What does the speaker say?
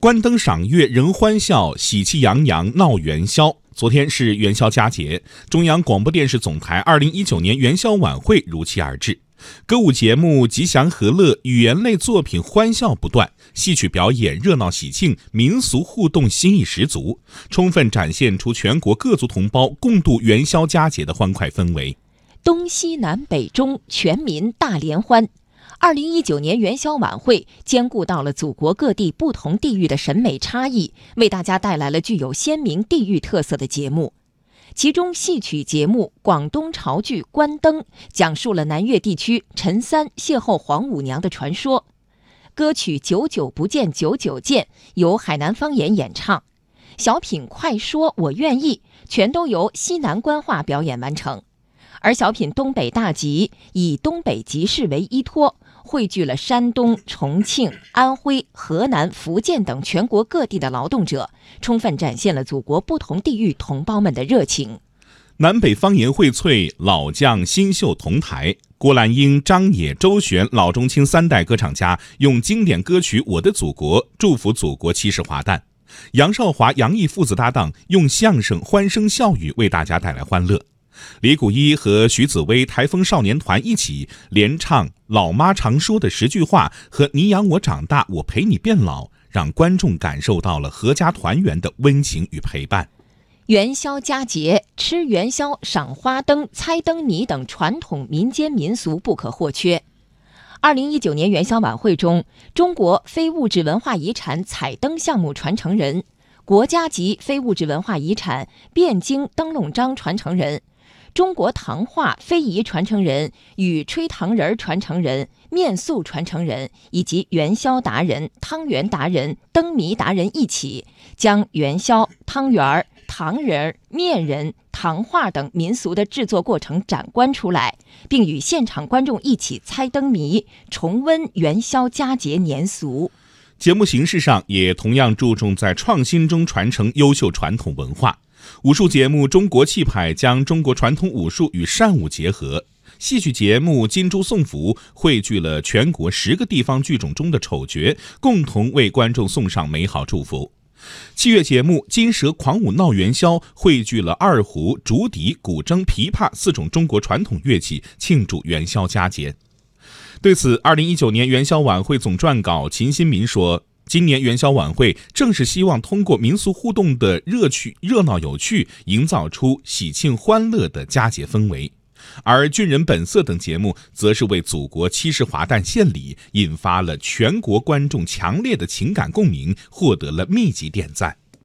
关灯赏月人欢笑，喜气洋洋闹元宵。昨天是元宵佳节，中央广播电视总台二零一九年元宵晚会如期而至。歌舞节目吉祥和乐，语言类作品欢笑不断，戏曲表演热闹喜庆，民俗互动新意十足，充分展现出全国各族同胞共度元宵佳节的欢快氛围。东西南北中，全民大联欢。二零一九年元宵晚会兼顾到了祖国各地不同地域的审美差异，为大家带来了具有鲜明地域特色的节目。其中，戏曲节目《广东潮剧关灯》讲述了南粤地区陈三邂逅黄五娘的传说；歌曲《久久不见久久见》由海南方言演唱；小品《快说我愿意》全都由西南官话表演完成。而小品《东北大集》以东北集市为依托，汇聚了山东、重庆、安徽、河南、福建等全国各地的劳动者，充分展现了祖国不同地域同胞们的热情。南北方言荟萃，老将新秀同台。郭兰英、张也、周璇老中青三代歌唱家用经典歌曲《我的祖国》祝福祖国七十华诞。杨少华、杨毅父子搭档用相声欢声笑语为大家带来欢乐。李谷一和徐紫薇台风少年团一起连唱《老妈常说的十句话》和“你养我长大，我陪你变老”，让观众感受到了阖家团圆的温情与陪伴。元宵佳节，吃元宵、赏花灯、猜灯谜等传统民间民俗不可或缺。二零一九年元宵晚会中，中国非物质文化遗产彩灯项目传承人、国家级非物质文化遗产汴京灯笼章传承人。中国糖画非遗传承人与吹糖人传承人、面塑传承人以及元宵达人、汤圆达人、灯谜达人一起，将元宵、汤圆、糖人、面人、糖画等民俗的制作过程展观出来，并与现场观众一起猜灯谜，重温元宵佳节年俗。节目形式上也同样注重在创新中传承优秀传统文化。武术节目《中国气派》将中国传统武术与善舞结合；戏曲节目《金猪送福》汇聚了全国十个地方剧种中的丑角，共同为观众送上美好祝福；器乐节目《金蛇狂舞闹元宵》汇聚了二胡、竹笛、古筝、琵琶四种中国传统乐器，庆祝元宵佳节。对此，二零一九年元宵晚会总撰稿秦新民说。今年元宵晚会正是希望通过民俗互动的热趣、热闹有趣，营造出喜庆欢乐的佳节氛围；而《军人本色》等节目，则是为祖国七十华诞献礼，引发了全国观众强烈的情感共鸣，获得了密集点赞。